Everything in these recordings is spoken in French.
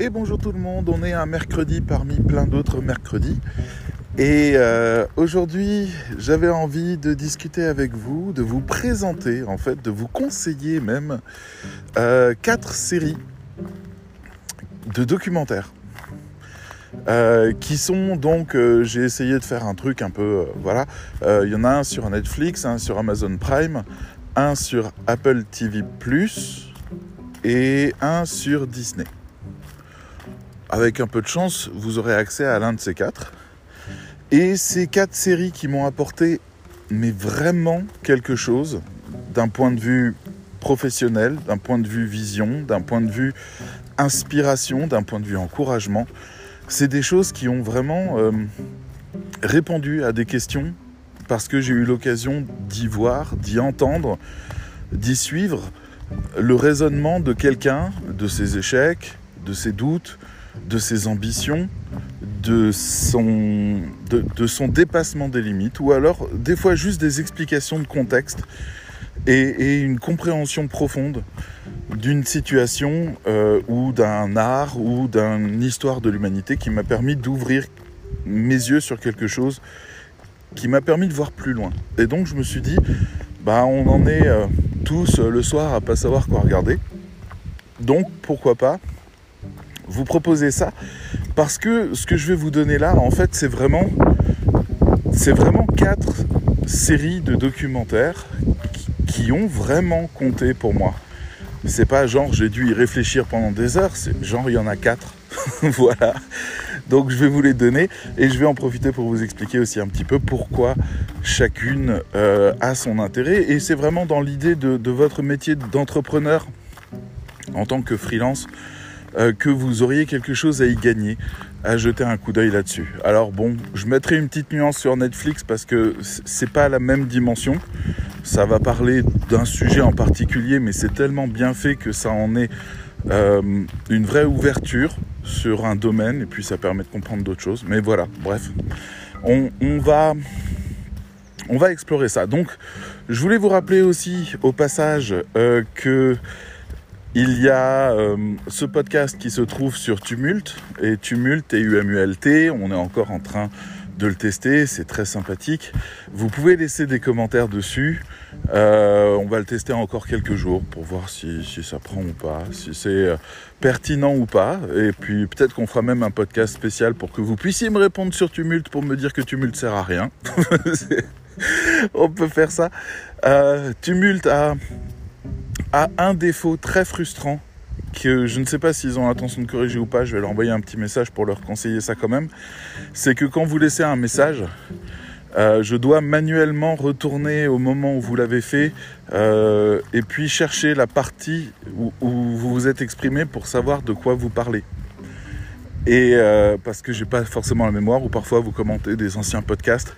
Et bonjour tout le monde, on est un mercredi parmi plein d'autres mercredis. Et euh, aujourd'hui, j'avais envie de discuter avec vous, de vous présenter, en fait, de vous conseiller même euh, quatre séries de documentaires. Euh, qui sont donc, j'ai essayé de faire un truc un peu, voilà, il y en a un sur Netflix, un sur Amazon Prime, un sur Apple TV ⁇ et un sur Disney. Avec un peu de chance, vous aurez accès à l'un de ces quatre. Et ces quatre séries qui m'ont apporté, mais vraiment quelque chose, d'un point de vue professionnel, d'un point de vue vision, d'un point de vue inspiration, d'un point de vue encouragement, c'est des choses qui ont vraiment euh, répondu à des questions parce que j'ai eu l'occasion d'y voir, d'y entendre, d'y suivre le raisonnement de quelqu'un, de ses échecs, de ses doutes, de ses ambitions, de son, de, son dépassement des limites, ou alors des fois juste des explications de contexte et, une compréhension profonde d'une situation euh, ou d'un art ou d'une histoire de l'humanité qui m'a permis d'ouvrir mes yeux sur quelque chose qui m'a permis de voir plus loin. Et donc je me suis dit, bah on en est euh, tous euh, le soir à pas savoir quoi regarder. Donc pourquoi pas vous proposer ça parce que ce que je vais vous donner là, en fait, c'est vraiment, c'est vraiment quatre séries de documentaires qui, ont vraiment compté pour moi. C'est pas genre j'ai dû y réfléchir pendant des heures, c'est genre il y en a quatre. voilà. Donc je vais vous les donner et je vais en profiter pour vous expliquer aussi un petit peu pourquoi chacune euh, a son intérêt. Et c'est vraiment dans l'idée de votre métier d'entrepreneur en tant que freelance euh, que vous auriez quelque chose à y gagner, à jeter un coup d'œil là-dessus. Alors bon, je mettrai une petite nuance sur Netflix parce que c'est pas la même dimension. Ça va parler d'un sujet en particulier, mais c'est tellement bien fait que ça en est euh, une vraie ouverture sur un domaine et puis ça permet de comprendre d'autres choses. Mais voilà, bref, on, va on explorer ça. Donc, je voulais vous rappeler aussi au passage euh, que il y a euh, ce podcast qui se trouve sur Tumult, et Tumult, T-U-M-U-L-T, on est encore en train de le tester, c'est très sympathique. Vous pouvez laisser des commentaires dessus. Euh, on va le tester encore quelques jours pour voir si, ça prend ou pas, si c'est euh, pertinent ou pas. Et puis peut-être qu'on fera même un podcast spécial pour que vous puissiez me répondre sur Tumult pour me dire que Tumult sert à rien. on peut faire ça. Tumult a a un défaut très frustrant que je ne sais pas s'ils ont l'intention de corriger ou pas, je vais leur envoyer un petit message pour leur conseiller ça quand même, c'est que quand vous laissez un message, euh, je dois manuellement retourner au moment où vous l'avez fait euh, et puis chercher la partie où, vous vous êtes exprimé pour savoir de quoi vous parlez. Et euh, parce que j'ai pas forcément la mémoire ou parfois vous commentez des anciens podcasts.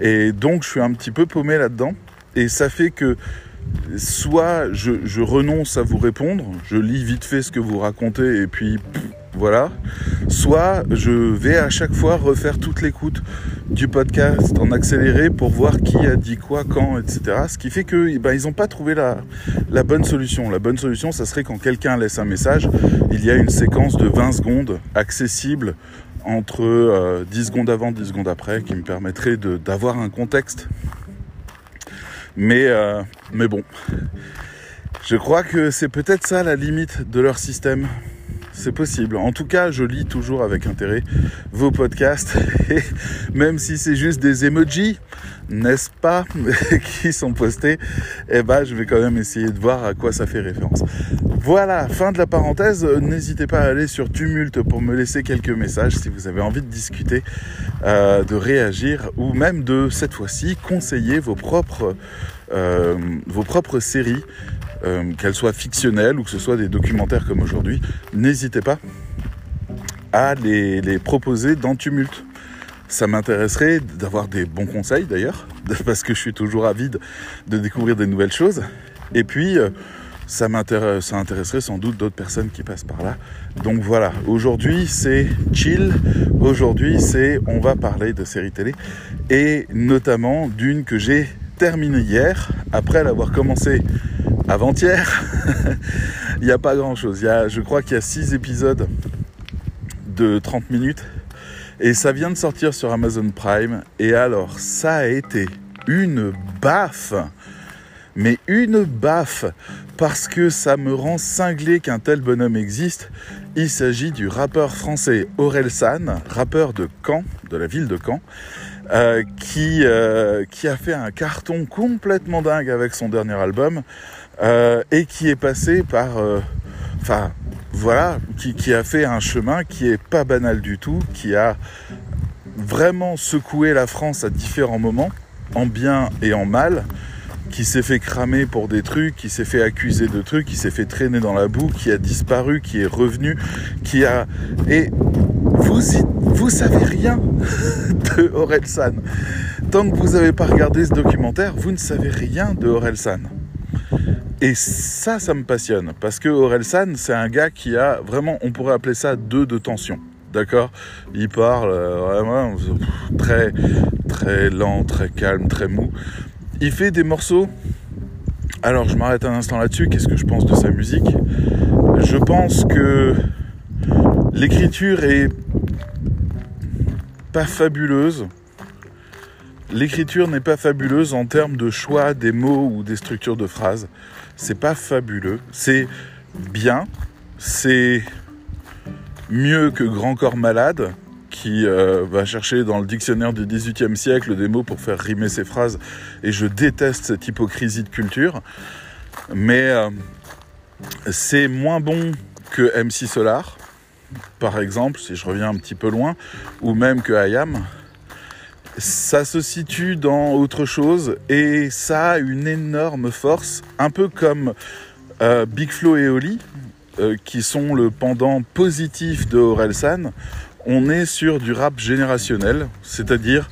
Et donc je suis un petit peu paumé là-dedans. Et ça fait que soit je, renonce à vous répondre, je lis vite fait ce que vous racontez et puis voilà, soit je vais à chaque fois refaire toute l'écoute du podcast en accéléré pour voir qui a dit quoi, quand, etc. Ce qui fait que ben, ils n'ont pas trouvé la, la bonne solution. La bonne solution, ça serait quand quelqu'un laisse un message, il y a une séquence de 20 secondes accessible entre 10 euh, secondes avant, 10 secondes après, qui me permettrait d'avoir un contexte mais, euh, mais bon, je crois que c'est peut-être ça la limite de leur système. C'est possible. En tout cas, je lis toujours avec intérêt vos podcasts. Et même si c'est juste des emojis, n'est-ce pas, qui sont postés, eh ben, je vais quand même essayer de voir à quoi ça fait référence. Voilà, fin de la parenthèse. N'hésitez pas à aller sur Tumult pour me laisser quelques messages si vous avez envie de discuter, euh, de réagir ou même de, cette fois-ci, conseiller vos propres, euh, vos propres séries, euh, qu'elles soient fictionnelles ou que ce soit des documentaires comme aujourd'hui. N'hésitez pas à les, proposer dans Tumult. Ça m'intéresserait d'avoir des bons conseils d'ailleurs, parce que je suis toujours avide de découvrir des nouvelles choses. Et puis, ça m'intéresse, ça intéresserait sans doute d'autres personnes qui passent par là. Donc voilà, aujourd'hui c'est chill, aujourd'hui c'est on va parler de séries télé et notamment d'une que j'ai terminée hier après l'avoir commencé avant-hier. il n'y a pas grand-chose. Je crois qu'il y a six épisodes de 30 minutes. Et ça vient de sortir sur Amazon Prime. Et alors, ça a été une baffe. Mais une baffe. Parce que ça me rend cinglé qu'un tel bonhomme existe. Il s'agit du rappeur français Aurel San, rappeur de Caen, de la ville de Caen. Euh, euh, qui a fait un carton complètement dingue avec son dernier album euh, et qui est passé par, enfin voilà, qui, qui, a fait un chemin qui est pas banal du tout, qui a vraiment secoué la France à différents moments, en bien et en mal, qui s'est fait cramer pour des trucs, qui s'est fait accuser de trucs, qui s'est fait traîner dans la boue, qui a disparu, qui est revenu, qui a et vous vous savez rien de Orelsan. Tant que vous n'avez pas regardé ce documentaire, vous ne savez rien de Orelsan. Et ça, ça me passionne parce que Orelsan, c'est un gars qui a vraiment, on pourrait appeler ça deux de tension. D'accord? Il parle euh, vraiment très, très lent, très calme, très mou. Il fait des morceaux. Alors, je m'arrête un instant là-dessus. Qu'est-ce que je pense de sa musique? Je pense que l'écriture est pas fabuleuse. L'écriture n'est pas fabuleuse en termes de choix des mots ou des structures de phrases. C'est pas fabuleux. C'est bien. C'est mieux que Grand Corps Malade, qui euh, va chercher dans le dictionnaire du XVIIIe siècle des mots pour faire rimer ses phrases. Et je déteste cette hypocrisie de culture. Mais euh, c'est moins bon que MC Solar par exemple, si je reviens un petit peu loin, ou même que Ayam, ça se situe dans autre chose et ça a une énorme force, un peu comme euh, Big Flo et Oli, euh, qui sont le pendant positif de Orelsan. On est sur du rap générationnel, c'est-à-dire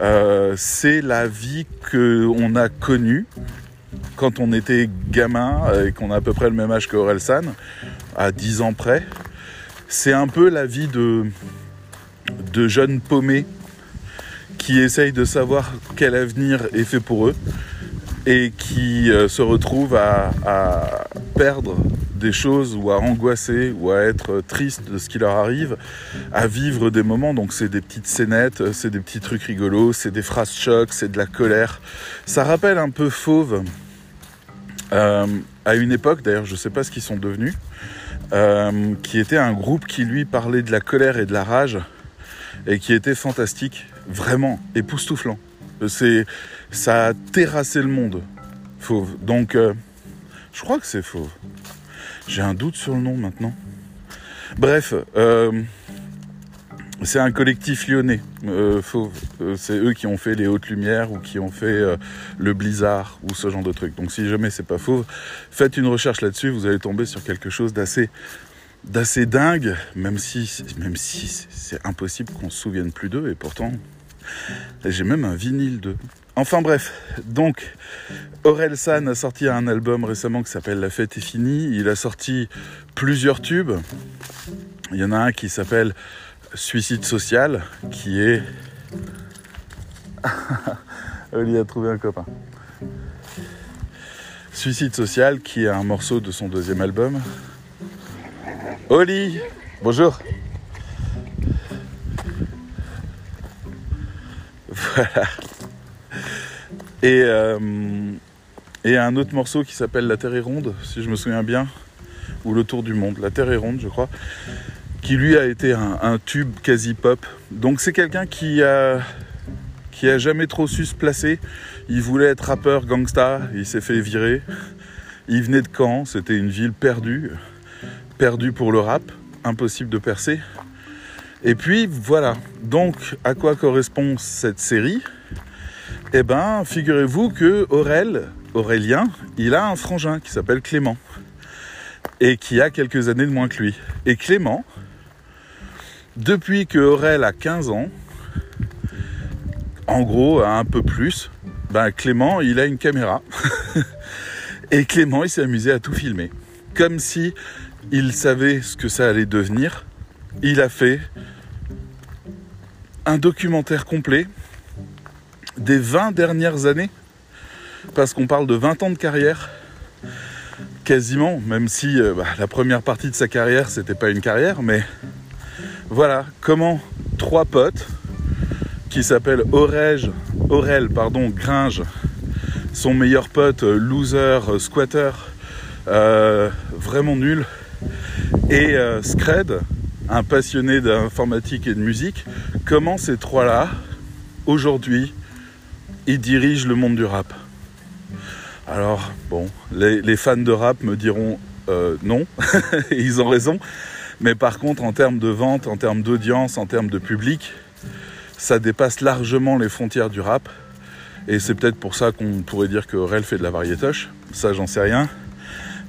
euh, c'est la vie qu'on a connue quand on était gamin et qu'on a à peu près le même âge que Orelsan, à 10 ans près. C'est un peu la vie de, de jeunes paumés qui essayent de savoir quel avenir est fait pour eux et qui euh, se retrouvent à, perdre des choses ou à angoisser ou à être tristes de ce qui leur arrive, à vivre des moments. Donc c'est des petites scénettes, c'est des petits trucs rigolos, c'est des phrases chocs, c'est de la colère. Ça rappelle un peu Fauve euh, à une époque, d'ailleurs je ne sais pas ce qu'ils sont devenus, euh, qui était un groupe qui lui parlait de la colère et de la rage et qui était fantastique, vraiment époustouflant. C'est, ça a terrassé le monde, Fauve. Donc, euh, je crois que c'est Fauve. J'ai un doute sur le nom maintenant. Bref, euh, c'est un collectif lyonnais. Euh, euh, c'est eux qui ont fait les Hautes Lumières ou qui ont fait le Blizzard ou ce genre de trucs. Donc si jamais c'est pas faux, faites une recherche là-dessus, vous allez tomber sur quelque chose d'assez d'assez dingue, même si même si c'est impossible qu'on se souvienne plus d'eux et pourtant j'ai même un vinyle d'eux. Enfin bref, donc Aurel San a sorti un album récemment qui s'appelle La fête est finie. Il a sorti plusieurs tubes. Il y en a un qui s'appelle Suicide social qui est. Oli a trouvé un copain. Suicide social qui est un morceau de son deuxième album. Oli, bonjour. Voilà. Et, euh, et un autre morceau qui s'appelle La Terre est ronde, si je me souviens bien, ou Le Tour du Monde. La Terre est ronde, je crois qui lui a été un, tube quasi pop. Donc c'est quelqu'un qui a, qui a jamais trop su se placer. Il voulait être rappeur gangsta, il s'est fait virer. Il venait de Caen, c'était une ville perdue, perdue pour le rap, impossible de percer. Et puis voilà. Donc à quoi correspond cette série? Eh ben, figurez-vous que Aurel, Aurélien, il a un frangin qui s'appelle Clément et qui a quelques années de moins que lui. Et Clément, depuis que Aurel a 15 ans, en gros, un peu plus, ben Clément, il a une caméra. et Clément, il s'est amusé à tout filmer. Comme si il savait ce que ça allait devenir. Il a fait un documentaire complet des 20 dernières années. Parce qu'on parle de 20 ans de carrière. Quasiment, même si euh, bah, la première partie de sa carrière, c'était pas une carrière, mais Voilà comment trois potes qui s'appellent Aurège, Aurel, pardon, Gringe, son meilleur pote, loser, squatter, euh, vraiment nul, et euh, Scred, un passionné d'informatique et de musique, comment ces trois-là, aujourd'hui, ils dirigent le monde du rap? Alors, bon, les, fans de rap me diront euh, non, ils ont raison, mais par contre, en termes de vente, en termes d'audience, en termes de public, ça dépasse largement les frontières du rap. Et c'est peut-être pour ça qu'on pourrait dire que Rel fait de la variétoche. Ça, j'en sais rien.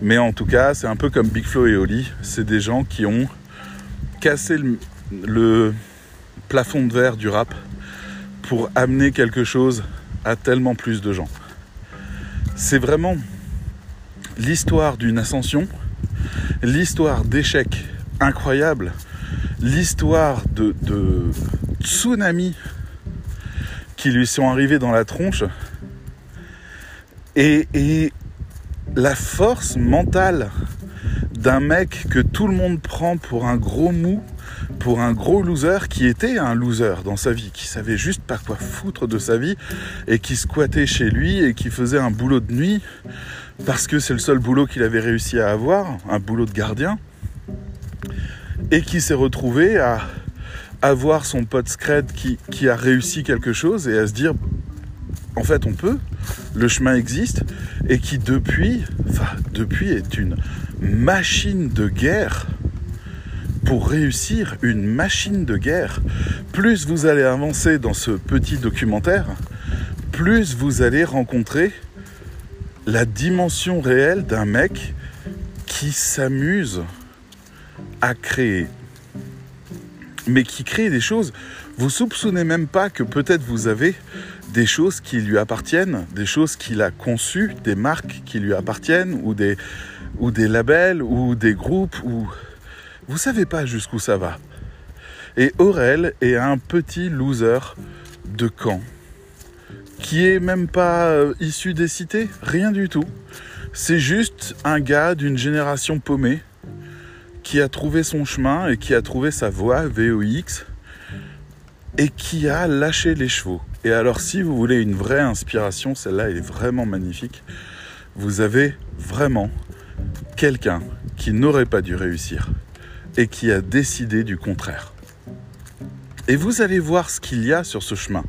Mais en tout cas, c'est un peu comme Big Flo et Oli. C'est des gens qui ont cassé le, plafond de verre du rap pour amener quelque chose à tellement plus de gens. C'est vraiment l'histoire d'une ascension, l'histoire d'échecs incroyables, l'histoire de, tsunamis qui lui sont arrivés dans la tronche et la force mentale d'un mec que tout le monde prend pour un gros mou, pour un gros loser, qui était un loser dans sa vie, qui savait juste pas quoi foutre de sa vie, et qui squattait chez lui et qui faisait un boulot de nuit, parce que c'est le seul boulot qu'il avait réussi à avoir, un boulot de gardien, et qui s'est retrouvé à avoir son pote Scred qui, qui a réussi quelque chose et à se dire en fait on peut, le chemin existe, et qui depuis, enfin depuis est une machine de guerre pour réussir une machine de guerre. Plus vous allez avancer dans ce petit documentaire, plus vous allez rencontrer la dimension réelle d'un mec qui s'amuse à créer. Mais qui crée des choses, vous soupçonnez même pas que peut-être vous avez des choses qui lui appartiennent, des choses qu'il a conçues, des marques qui lui appartiennent, ou des, ou des labels, ou des groupes, ou... Vous savez pas jusqu'où ça va. Et Aurel est un petit loser de Caen, qui est même pas euh, issu des cités, rien du tout. C'est juste un gars d'une génération paumée qui a trouvé son chemin et qui a trouvé sa voie VOX et qui a lâché les chevaux. Et alors si vous voulez une vraie inspiration, celle-là est vraiment magnifique. Vous avez vraiment quelqu'un qui n'aurait pas dû réussir et qui a décidé du contraire. Et vous allez voir ce qu'il y a sur ce chemin.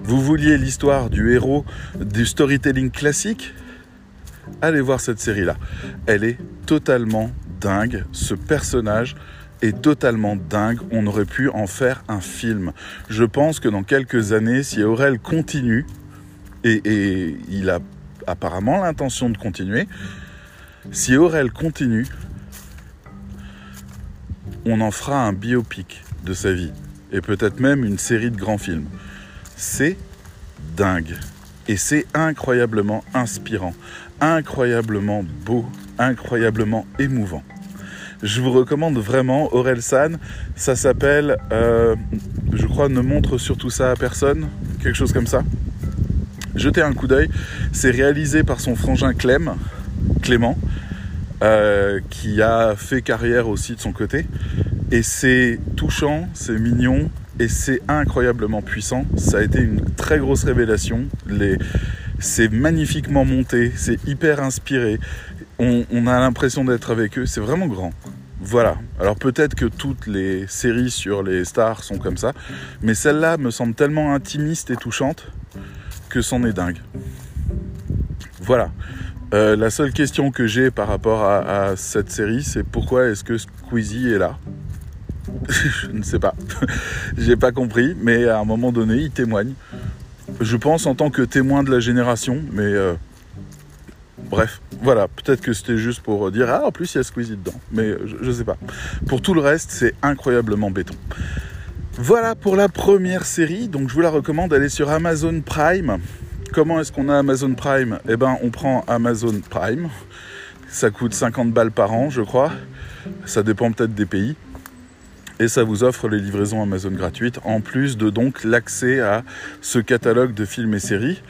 Vous vouliez l'histoire du héros du storytelling classique? Allez voir cette série-là. Elle est totalement dingue. Ce personnage, est totalement dingue. On aurait pu en faire un film. Je pense que dans quelques années, si Aurel continue, et, il a apparemment l'intention de continuer, si Aurel continue, on en fera un biopic de sa vie. Et peut-être même une série de grands films. C'est dingue. Et c'est incroyablement inspirant, incroyablement beau, incroyablement émouvant je vous recommande vraiment Aurel San. Ça s'appelle, euh, je crois, ne montre surtout ça à personne, quelque chose comme ça. Jetez un coup d'œil. C'est réalisé par son frangin Clem, Clément, euh, qui a fait carrière aussi de son côté. Et c'est touchant, c'est mignon et c'est incroyablement puissant. Ça a été une très grosse révélation. C'est magnifiquement monté, c'est hyper inspiré on, a l'impression d'être avec eux. C'est vraiment grand. Voilà. Alors peut-être que toutes les séries sur les stars sont comme ça, mais celle-là me semble tellement intimiste et touchante que c'en est dingue. Voilà. Euh, la seule question que j'ai par rapport à, cette série, c'est pourquoi est-ce que Squeezie est là? Je ne sais pas. j'ai pas compris, mais à un moment donné, il témoigne. Je pense en tant que témoin de la génération, mais euh, Bref, voilà, peut-être que c'était juste pour dire Ah, en plus il y a Squeezie dedans, mais je, ne sais pas. Pour tout le reste, c'est incroyablement béton. Voilà pour la première série, donc je vous la recommande d'aller sur Amazon Prime. Comment est-ce qu'on a Amazon Prime? Eh ben, on prend Amazon Prime. Ça coûte 50 balles par an, je crois. Ça dépend peut-être des pays. Et ça vous offre les livraisons Amazon gratuites, en plus de donc l'accès à ce catalogue de films et séries,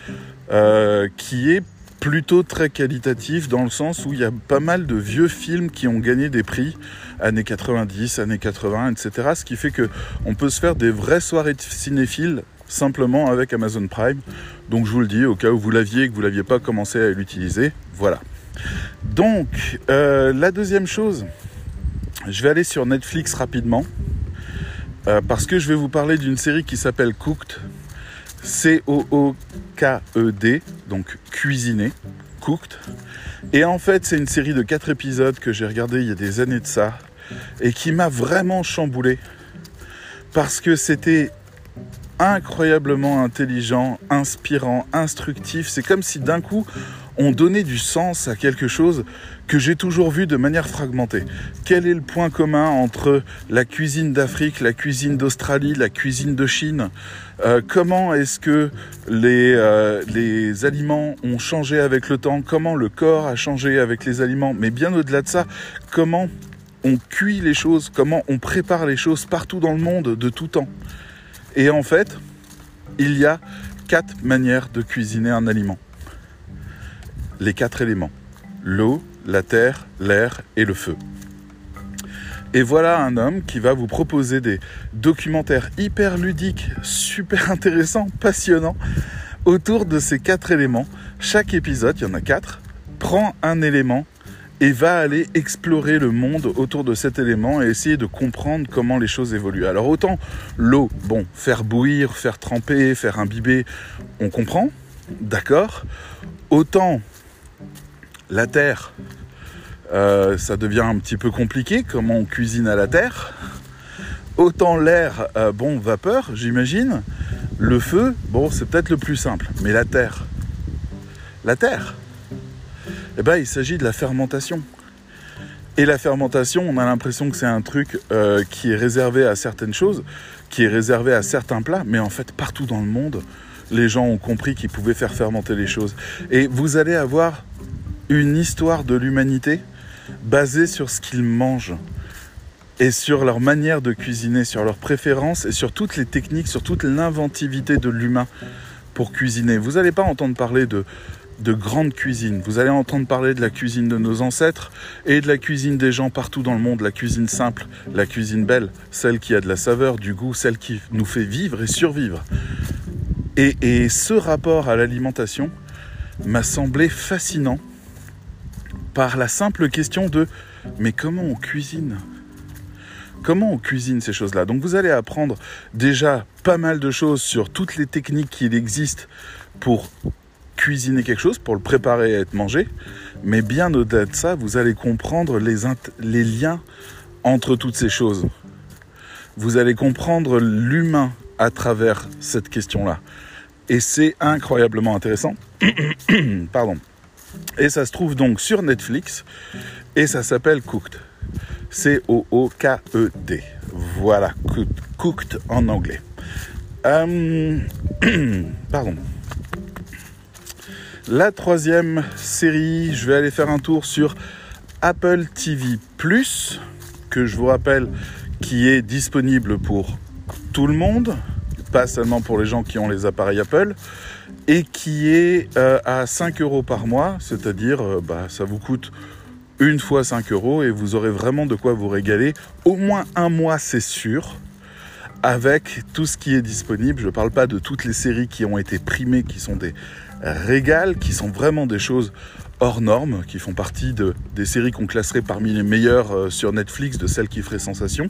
euh, qui est plutôt très qualitatif dans le sens où il y a pas mal de vieux films qui ont gagné des prix, années 90, années 80, etc. Ce qui fait que on peut se faire des vraies soirées cinéphiles simplement avec Amazon Prime. Donc je vous le dis, au cas où vous l'aviez et que vous l'aviez pas commencé à l'utiliser, voilà. Donc euh, la deuxième chose, je vais aller sur Netflix rapidement euh, parce que je vais vous parler d'une série qui s'appelle Cooked. C-O-O-K-E-D, donc cuisiner, Cooked. Et en fait, c'est une série de 4 épisodes que j'ai regardé il y a des années de ça et qui m'a vraiment chamboulé parce que c'était incroyablement intelligent, inspirant, instructif. C'est comme si d'un coup on donnait du sens à quelque chose que j'ai toujours vu de manière fragmentée. Quel est le point commun entre la cuisine d'Afrique, la cuisine d'Australie, la cuisine de Chine? Euh, Comment est-ce que les, euh, les aliments ont changé avec le temps? Comment le corps a changé avec les aliments? Mais bien au-delà de ça, comment on cuit les choses? Comment on prépare les choses partout dans le monde de tout temps? Et en fait, il y a quatre manières de cuisiner un aliment. Les quatre éléments. L'eau, la terre, l'air et le feu. Et voilà un homme qui va vous proposer des documentaires hyper ludiques, super intéressants, passionnants, autour de ces quatre éléments. Chaque épisode, il y en a quatre, prend un élément et va aller explorer le monde autour de cet élément et essayer de comprendre comment les choses évoluent. Alors autant l'eau, bon, faire bouillir, faire tremper, faire imbiber, on comprend, d'accord. Autant la terre, euh, ça devient un petit peu compliqué, comment on cuisine à la terre. Autant l'air, euh, bon, vapeur, j'imagine. Le feu, bon, c'est peut-être le plus simple. Mais la terre, la terre, eh ben, il s'agit de la fermentation. Et la fermentation, on a l'impression que c'est un truc euh, qui est réservé à certaines choses, qui est réservé à certains plats, mais en fait, partout dans le monde, les gens ont compris qu'ils pouvaient faire fermenter les choses. Et vous allez avoir une histoire de l'humanité basée sur ce qu'ils mangent et sur leur manière de cuisiner, sur leurs préférences et sur toutes les techniques, sur toute l'inventivité de l'humain pour cuisiner. Vous n'allez pas entendre parler de, de grande cuisine, vous allez entendre parler de la cuisine de nos ancêtres et de la cuisine des gens partout dans le monde, la cuisine simple, la cuisine belle, celle qui a de la saveur, du goût, celle qui nous fait vivre et survivre. Et, ce rapport à l'alimentation m'a semblé fascinant par la simple question de mais comment on cuisine? Comment on cuisine ces choses-là? Donc vous allez apprendre déjà pas mal de choses sur toutes les techniques qu'il existe pour cuisiner quelque chose, pour le préparer à être mangé. Mais bien au-delà de ça, vous allez comprendre les, liens entre toutes ces choses. Vous allez comprendre l'humain à travers cette question-là. Et c'est incroyablement intéressant. Pardon. Et ça se trouve donc sur Netflix et ça s'appelle Cooked. C-O-O-K-E-D. Voilà, cooked, en anglais. Euh, pardon. La troisième série, je vais aller faire un tour sur Apple TV ⁇ que je vous rappelle qui est disponible pour tout le monde, pas seulement pour les gens qui ont les appareils Apple et qui est euh, à 5 euros par mois, c'est-à-dire euh, bah, ça vous coûte une fois 5 euros et vous aurez vraiment de quoi vous régaler. Au moins un mois, c'est sûr, avec tout ce qui est disponible. Je ne parle pas de toutes les séries qui ont été primées, qui sont des régales, qui sont vraiment des choses hors normes, qui font partie de, des séries qu'on classerait parmi les meilleures euh, sur Netflix, de celles qui feraient sensation.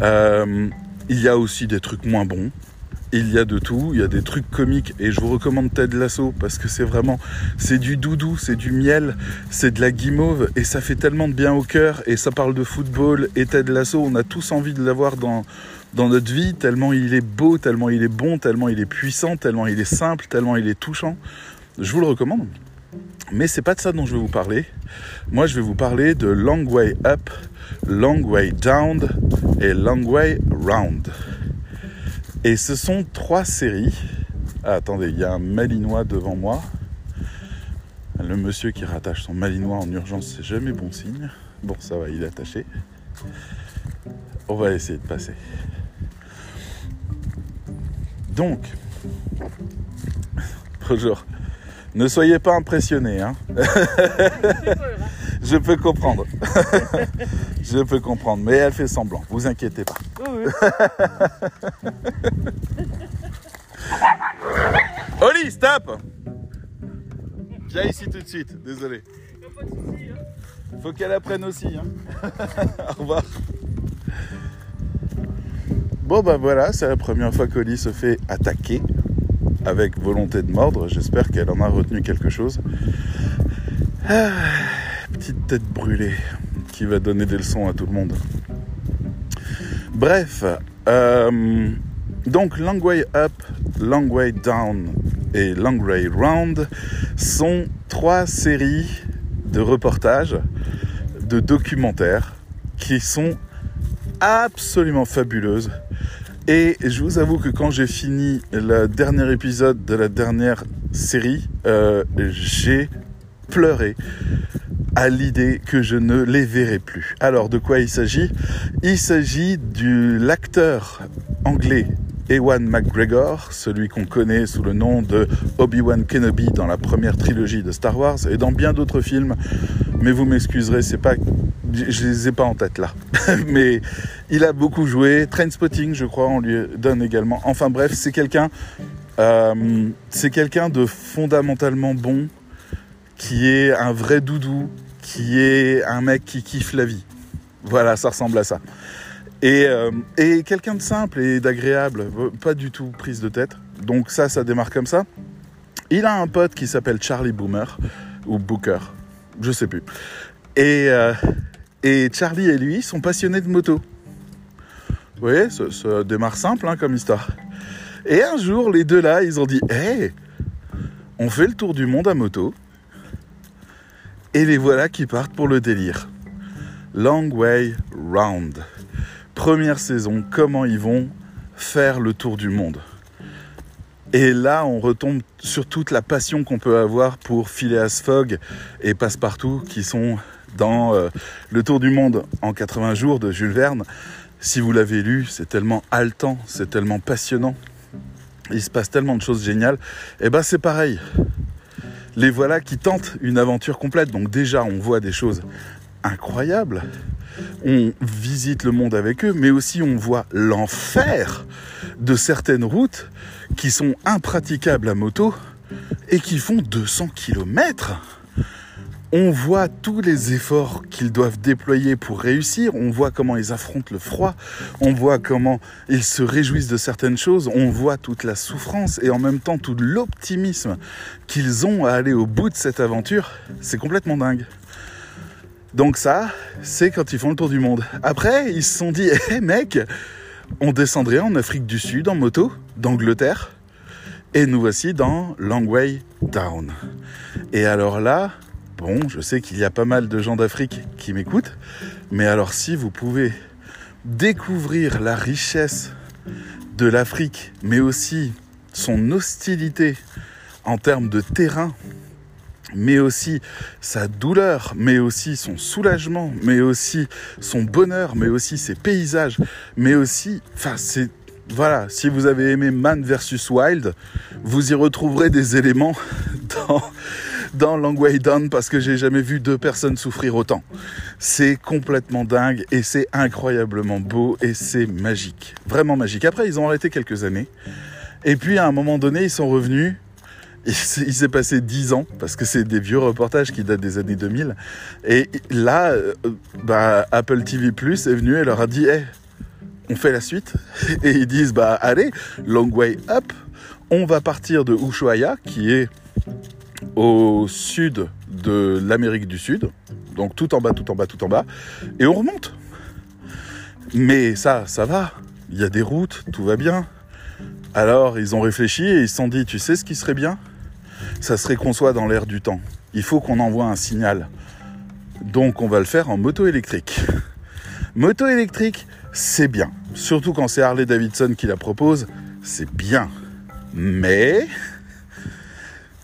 il y a aussi des trucs moins bons, il y a de tout, il y a des trucs comiques. Et je vous recommande Ted Lasso parce que c'est vraiment c'est du doudou, c'est du miel, c'est de la guimauve et ça fait tellement de bien au cœur et ça parle de football et Ted Lasso, on a tous envie de l'avoir dans dans notre vie tellement il est beau, tellement il est bon, tellement il est puissant, tellement il est simple, tellement il est touchant. Je vous le recommande. Mais c'est pas de ça dont je vais vous parler. Moi, je vais vous parler de Long Way Up, Long Way Down et Long Way Round. Et ce sont trois séries. Ah, attendez, il y a un malinois devant moi. Le monsieur qui rattache son malinois en urgence, c'est jamais bon signe. Bon, ça va, il est attaché. On va essayer de passer. Donc, bonjour. Ne soyez pas impressionnés. Hein. Je peux comprendre. Je peux comprendre. Mais elle fait semblant. Vous inquiétez pas. Oli, stop Viens ici tout de suite. Désolé. Faut qu'elle apprenne aussi. Hein. Au revoir. Bon ben voilà, c'est la première fois qu'Oli se fait attaquer avec volonté de mordre. J'espère qu'elle en a retenu quelque chose. Ah, petite tête brûlée qui va donner des leçons à tout le monde. Bref, euh, donc Long Way Up, Long Way Down et Long Way Round sont trois séries de reportages, de documentaires qui sont absolument fabuleuses et je vous avoue que quand j'ai fini le dernier épisode de la dernière série, euh, j'ai pleuré à l'idée que je ne les verrai plus. Alors de quoi il s'agit? Il s'agit de l'acteur anglais Ewan McGregor, celui qu'on connaît sous le nom de Obi-Wan Kenobi dans la première trilogie de Star Wars et dans bien d'autres films. Mais vous m'excuserez, c'est pas, je les ai pas en tête là. Mais il a beaucoup joué. Trainspotting, je crois, on lui donne également. Enfin bref, c'est quelqu'un, euh, c'est quelqu'un de fondamentalement bon, qui est un vrai doudou, qui est un mec qui kiffe la vie. Voilà, ça ressemble à ça. Euh, et, quelqu'un de simple et d'agréable, pas du tout prise de tête. Donc ça, ça démarre comme ça. Il a un pote qui s'appelle Charlie Boomer, ou Booker, je sais plus. Et, euh, Charlie et lui sont passionnés de moto. Vous voyez, ça, démarre simple hein, comme histoire. Et un jour, les deux là, ils ont dit Hé, on fait le tour du monde à moto. Et les voilà qui partent pour le délire. Long way round première saison, comment ils vont faire le tour du monde. Et là, on retombe sur toute la passion qu'on peut avoir pour Phileas Fogg et Passepartout, qui sont dans euh, Le Tour du Monde en 80 jours de Jules Verne. Si vous l'avez lu, c'est tellement haletant, c'est tellement passionnant. Il se passe tellement de choses géniales. Et eh ben c'est pareil. Les voilà qui tentent une aventure complète. Donc déjà, on voit des choses incroyables on visite le monde avec eux, mais aussi on voit l'enfer de certaines routes qui sont impraticables à moto et qui font 200 km. On voit tous les efforts qu'ils doivent déployer pour réussir, on voit comment ils affrontent le froid, on voit comment ils se réjouissent de certaines choses, on voit toute la souffrance et en même temps tout l'optimisme qu'ils ont à aller au bout de cette aventure. C'est complètement dingue. Donc ça, c'est quand ils font le tour du monde. Après, ils se sont dit, hé mec, on descendrait en Afrique du Sud en moto, d'Angleterre, et nous voici dans Long Way Down. Et alors là, bon, je sais qu'il y a pas mal de gens d'Afrique qui m'écoutent, mais alors si vous pouvez découvrir la richesse de l'Afrique, mais aussi son hostilité en termes de terrain, mais aussi sa douleur, mais aussi son soulagement, mais aussi son bonheur, mais aussi ses paysages, mais aussi, enfin, c'est, voilà, si vous avez aimé Man vs Wild, vous y retrouverez des éléments dans, dans Long Way Down parce que j'ai jamais vu deux personnes souffrir autant. C'est complètement dingue et c'est incroyablement beau et c'est magique. Vraiment magique. Après, ils ont arrêté quelques années. Et puis, à un moment donné, ils sont revenus il s'est passé dix ans, parce que c'est des vieux reportages qui datent des années 2000. Et là, euh, bah, Apple TV Plus est venu et leur a dit hey, on fait la suite. Et ils disent bah allez, long way up. On va partir de Ushuaia, qui est au sud de l'Amérique du Sud. Donc tout en bas, tout en bas, tout en bas. Et on remonte. Mais ça, ça va. Il y a des routes, tout va bien. Alors ils ont réfléchi et ils se sont dit, tu sais ce qui serait bien? Ça serait qu'on soit dans l'air du temps. Il faut qu'on envoie un signal. Donc on va le faire en moto électrique. Moto électrique, c'est bien. Surtout quand c'est Harley Davidson qui la propose, c'est bien. Mais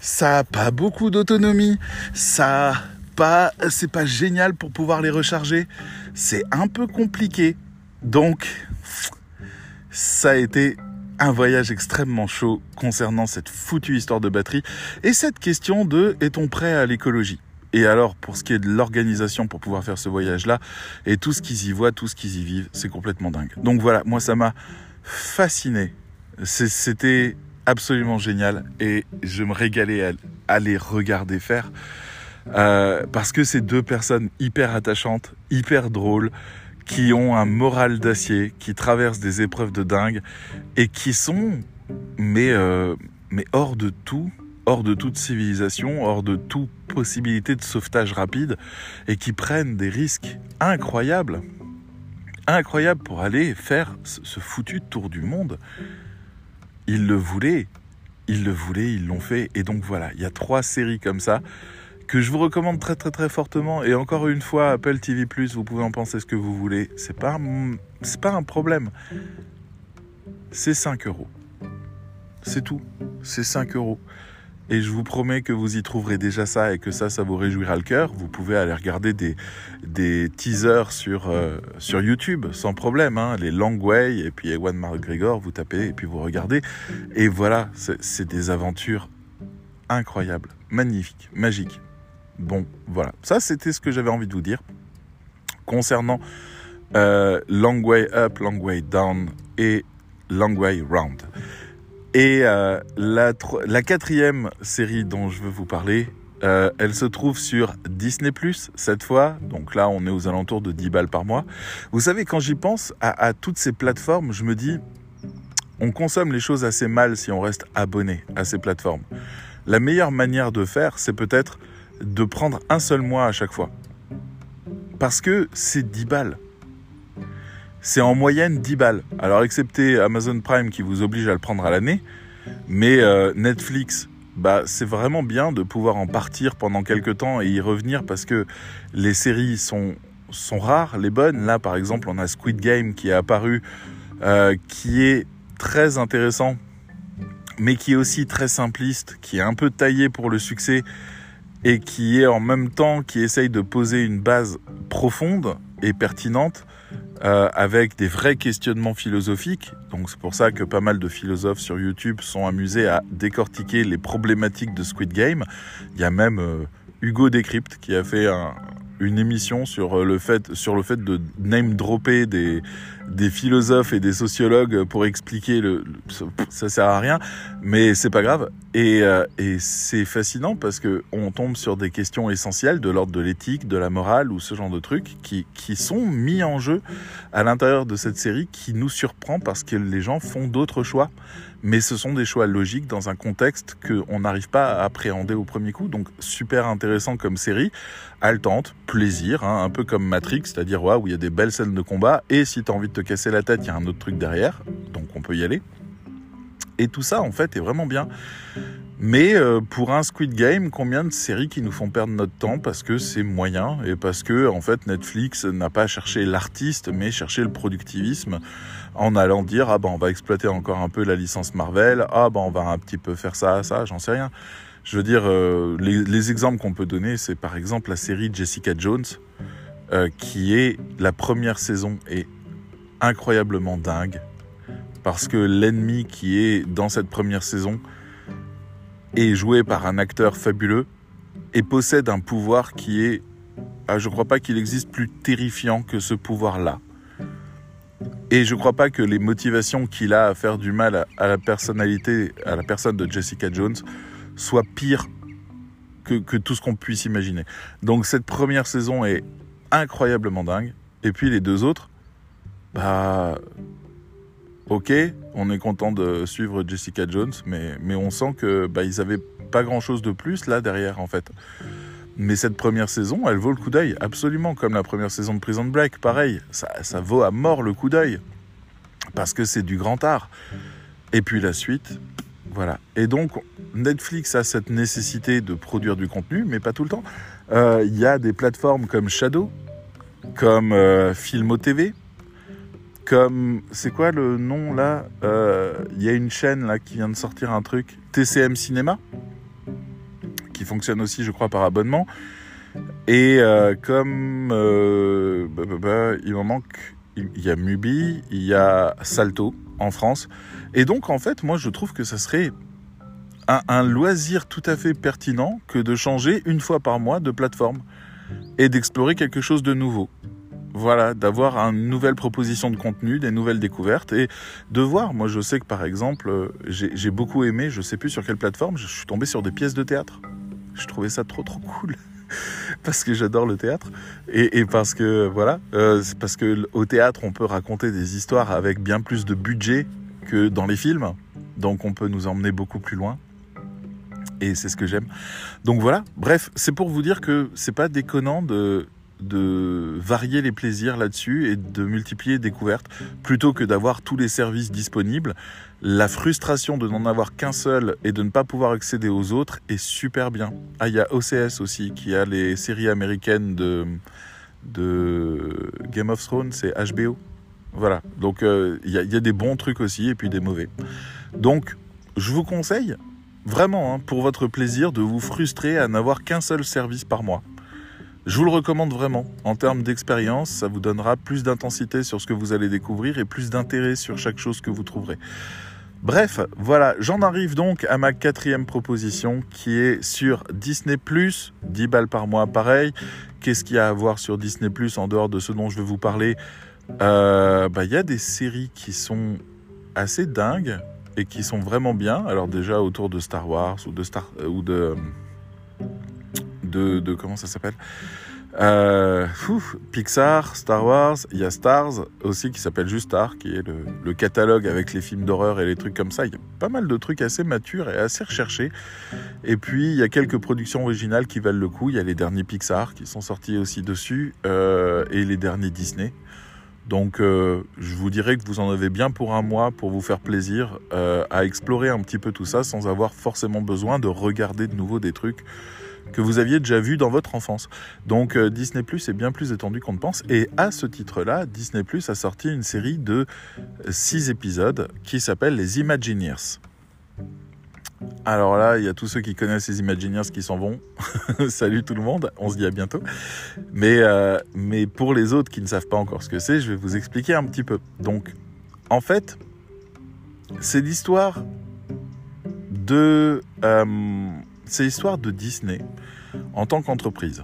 ça n'a pas beaucoup d'autonomie. Ça pas, c'est pas génial pour pouvoir les recharger. C'est un peu compliqué. Donc, ça a été un voyage extrêmement chaud concernant cette foutue histoire de batterie et cette question de est-on prêt à l'écologie? Et alors, pour ce qui est de l'organisation pour pouvoir faire ce voyage-là, et tout ce qu'ils y voient, tout ce qu'ils y vivent, c'est complètement dingue. Donc voilà, moi ça m'a fasciné. C'était absolument génial et je me régalais à, les regarder faire. Euh, parce que c'est deux personnes hyper attachantes, hyper drôles, qui ont un moral d'acier, qui traversent des épreuves de dingue et qui sont, mais, euh, mais hors de tout, hors de toute civilisation, hors de toute possibilité de sauvetage rapide et qui prennent des risques incroyables, incroyables pour aller faire ce foutu tour du monde. Ils le voulaient, ils le voulaient, ils l'ont fait et donc voilà, il y a trois séries comme ça que je vous recommande très très très fortement. Et encore une fois, Apple TV+, vous pouvez en penser ce que vous voulez. C'est pas, pas un problème. C'est 5 euros. C'est tout. C'est 5 euros. Et je vous promets que vous y trouverez déjà ça et que ça, ça vous réjouira le cœur. Vous pouvez aller regarder des, des teasers sur, euh, sur YouTube sans problème. Hein. Les Langway et puis Ewan McGregor, vous tapez et puis vous regardez. Et voilà, c'est des aventures incroyables, magnifiques, magiques. Bon, voilà. Ça, c'était ce que j'avais envie de vous dire concernant euh, Long Way Up, Long Way Down et Long Way Round. Et euh, la, quatrième série dont je veux vous parler, euh, elle se trouve sur Disney ⁇ cette fois. Donc là, on est aux alentours de 10 balles par mois. Vous savez, quand j'y pense à toutes ces plateformes, je me dis, on consomme les choses assez mal si on reste abonné à ces plateformes. La meilleure manière de faire, c'est peut-être de prendre un seul mois à chaque fois. Parce que c'est 10 balles. C'est en moyenne 10 balles. Alors excepté Amazon Prime qui vous oblige à le prendre à l'année, mais euh, Netflix, bah c'est vraiment bien de pouvoir en partir pendant quelques temps et y revenir parce que les séries sont rares, les bonnes. Là par exemple, on a Squid Game qui est apparu, euh, qui est très intéressant, mais qui est aussi très simpliste, qui est un peu taillé pour le succès et qui est en même temps qui essaye de poser une base profonde et pertinente euh, avec des vrais questionnements philosophiques. Donc c'est pour ça que pas mal de philosophes sur YouTube sont amusés à décortiquer les problématiques de Squid Game. Il y a même euh, Hugo Décrypte qui a fait un, une émission sur le fait, sur le fait de name dropper des, des philosophes et des sociologues pour expliquer le, ça sert à rien, mais c'est pas grave. Et, euh, et c'est fascinant parce que on tombe sur des questions essentielles de l'ordre de l'éthique, de la morale ou ce genre de trucs qui, qui sont mis en jeu à l'intérieur de cette série qui nous surprend parce que les gens font d'autres choix mais ce sont des choix logiques dans un contexte qu'on n'arrive pas à appréhender au premier coup. Donc super intéressant comme série, haletante, plaisir, hein, un peu comme Matrix, c'est-à-dire où il y a des belles scènes de combat, et si tu as envie de te casser la tête, il y a un autre truc derrière, donc on peut y aller. Et tout ça, en fait, est vraiment bien. Mais euh, pour un Squid Game, combien de séries qui nous font perdre notre temps parce que c'est moyen et parce que en fait Netflix n'a pas cherché l'artiste mais cherché le productivisme en allant dire ah ben on va exploiter encore un peu la licence Marvel, ah ben on va un petit peu faire ça, ça, j'en sais rien. Je veux dire, euh, les, exemples qu'on peut donner, c'est par exemple la série Jessica Jones, euh, qui est la première saison est incroyablement dingue parce que l'ennemi qui est dans cette première saison est joué par un acteur fabuleux et possède un pouvoir qui est, ah, je ne crois pas qu'il existe plus terrifiant que ce pouvoir-là. Et je ne crois pas que les motivations qu'il a à faire du mal à la personnalité, à la personne de Jessica Jones, soient pires que, que tout ce qu'on puisse imaginer. Donc cette première saison est incroyablement dingue. Et puis les deux autres, bah, ok, on est content de suivre Jessica Jones, mais, mais on sent que bah, ils avaient pas grand chose de plus là derrière en fait. Mais cette première saison, elle vaut le coup d'œil, absolument, comme la première saison de Prison Break, pareil, ça, ça vaut à mort le coup d'œil, parce que c'est du grand art. Et puis la suite, voilà. Et donc, Netflix a cette nécessité de produire du contenu, mais pas tout le temps. Euh, il y a des plateformes comme Shadow, comme euh, Filmo TV, comme c'est quoi le nom là? Euh, Il y a une chaîne là qui vient de sortir un truc TCM Cinéma qui fonctionne aussi je crois par abonnement et euh, comme euh, bah, bah, bah, il m'en manque il y a Mubi il y a Salto en France. Et donc, en fait, moi, je trouve que ça serait un loisir tout à fait pertinent que de changer une fois par mois de plateforme et d'explorer quelque chose de nouveau. Voilà, d'avoir une nouvelle proposition de contenu, des nouvelles découvertes et de voir. Moi, je sais que par exemple, euh, j'ai beaucoup aimé, je sais plus sur quelle plateforme, je suis tombé sur des pièces de théâtre. Je trouvais ça trop trop cool parce que j'adore le théâtre et, parce que voilà, euh, parce que au théâtre on peut raconter des histoires avec bien plus de budget que dans les films, donc on peut nous emmener beaucoup plus loin et c'est ce que j'aime. Donc voilà, bref, c'est pour vous dire que c'est pas déconnant de de varier les plaisirs là-dessus et de multiplier les découvertes plutôt que d'avoir tous les services disponibles. La frustration de n'en avoir qu'un seul et de ne pas pouvoir accéder aux autres est super bien. Ah, il y a OCS aussi qui a les séries américaines de, Game of Thrones, c'est HBO. Voilà, donc euh, il y, y, a des bons trucs aussi et puis des mauvais. Donc, je vous conseille vraiment, hein, pour votre plaisir, de vous frustrer à n'avoir qu'un seul service par mois. Je vous le recommande vraiment. En termes d'expérience, ça vous donnera plus d'intensité sur ce que vous allez découvrir et plus d'intérêt sur chaque chose que vous trouverez. Bref, voilà, j'en arrive donc à ma quatrième proposition qui est sur Disney ⁇ 10 balles par mois, pareil. Qu'est-ce qu'il y a à voir sur Disney ⁇ en dehors de ce dont je vais vous parler? Euh, bah, Il y a des séries qui sont assez dingues et qui sont vraiment bien. Alors déjà autour de Star Wars ou de Star euh, ou de de, comment ça s'appelle euh, Pixar, Star Wars, il y a Stars aussi qui s'appelle juste Star, qui est le, catalogue avec les films d'horreur et les trucs comme ça. Il y a pas mal de trucs assez matures et assez recherchés. Et puis il y a quelques productions originales qui valent le coup. Il y a les derniers Pixar qui sont sortis aussi dessus euh, et les derniers Disney. Donc euh, je vous dirais que vous en avez bien pour un mois pour vous faire plaisir à explorer un petit peu tout ça sans avoir forcément besoin de regarder de nouveau des trucs que vous aviez déjà vus dans votre enfance. Donc euh, Disney Plus est bien plus étendu qu'on ne pense. Et à ce titre-là, Disney Plus a sorti une série de six épisodes qui s'appelle Les Imagineers. Alors là, il y a tous ceux qui connaissent les Imagineers qui s'en vont. Salut tout le monde, on se dit à bientôt. Mais, euh, mais pour les autres qui ne savent pas encore ce que c'est, je vais vous expliquer un petit peu. Donc, en fait, c'est l'histoire de, euh, c'est l'histoire de Disney en tant qu'entreprise.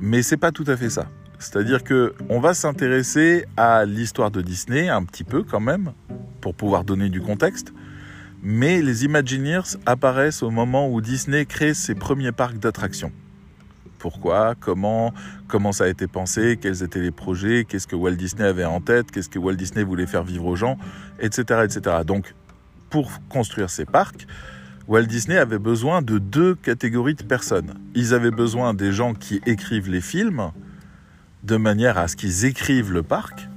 Mais c'est pas tout à fait ça. C'est-à-dire que on va s'intéresser à l'histoire de Disney un petit peu quand même pour pouvoir donner du contexte mais les Imagineers apparaissent au moment où Disney crée ses premiers parcs d'attractions. Pourquoi? Comment? Comment ça a été pensé? Quels étaient les projets? Qu'est-ce que Walt Disney avait en tête? Qu'est-ce que Walt Disney voulait faire vivre aux gens? Etc. etc. Donc, pour construire ces parcs, Walt Disney avait besoin de deux catégories de personnes. Ils avaient besoin des gens qui écrivent les films, de manière à ce qu'ils écrivent le parc,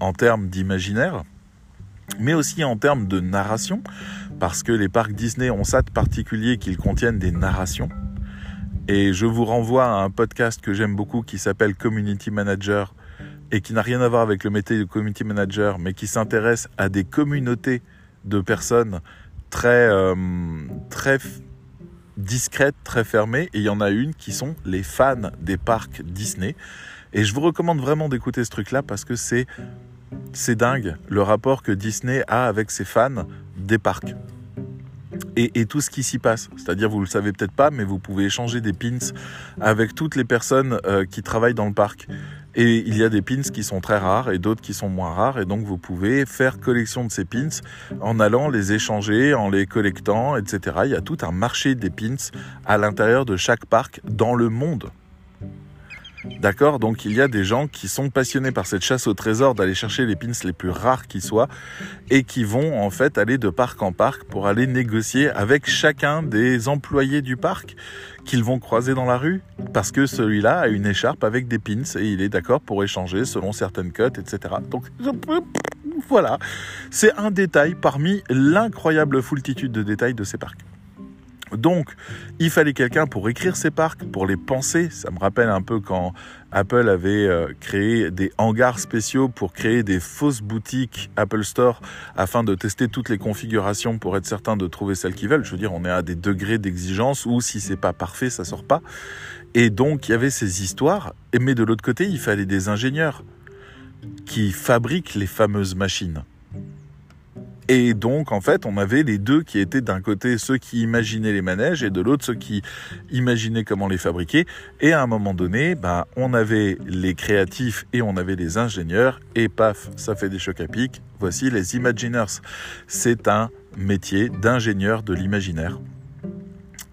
en termes d'imaginaire, mais aussi en termes de narration, parce que les parcs Disney ont ça de particulier qu'ils contiennent des narrations. Et je vous renvoie à un podcast que j'aime beaucoup qui s'appelle Community Manager et qui n'a rien à voir avec le métier de community manager, mais qui s'intéresse à des communautés de personnes très, euh, très discrètes, très. Et il y en a une qui sont les fans des parcs Disney. Et je vous recommande vraiment d'écouter ce truc-là parce que c'est dingue le rapport que Disney a avec ses fans des parcs. Et, tout ce qui s'y passe. C'est-à-dire, vous le savez peut-être pas, mais vous pouvez échanger des pins avec toutes les personnes euh, qui travaillent dans le parc. Et il y a des pins qui sont très rares et d'autres qui sont moins rares. Et donc, vous pouvez faire collection de ces pins en allant les échanger, en les collectant, etc. Il y a tout un marché des pins à l'intérieur de chaque parc dans le monde. D'accord? Donc il y a des gens qui sont passionnés par cette chasse au trésor d'aller chercher les pins les plus rares qui soient et qui vont en fait aller de parc en parc pour aller négocier avec chacun des employés du parc qu'ils vont croiser dans la rue? Parce que celui-là a une écharpe avec des pins et il est d'accord pour échanger selon certaines cotes, etc. Donc voilà, c'est un détail parmi l'incroyable foultitude de détails de ces parcs. Donc, il fallait quelqu'un pour écrire ces parcs, pour les penser. Ça me rappelle un peu quand Apple avait euh, créé des hangars spéciaux pour créer des fausses boutiques Apple Store afin de tester toutes les configurations pour être certain de trouver celles qu'ils veulent. Je veux dire, on est à des degrés d'exigence où si c'est pas parfait, ça sort pas. Et donc, il y avait ces histoires. Mais de l'autre côté, il fallait des ingénieurs qui fabriquent les fameuses machines. Et donc, en fait, on avait les deux qui étaient d'un côté ceux qui imaginaient les manèges et de l'autre ceux qui imaginaient comment les fabriquer. Et à un moment donné, ben, on avait les créatifs et on avait les ingénieurs. Et paf, ça fait des chocs à pic. Voici les Imaginers. C'est un métier d'ingénieur de l'imaginaire.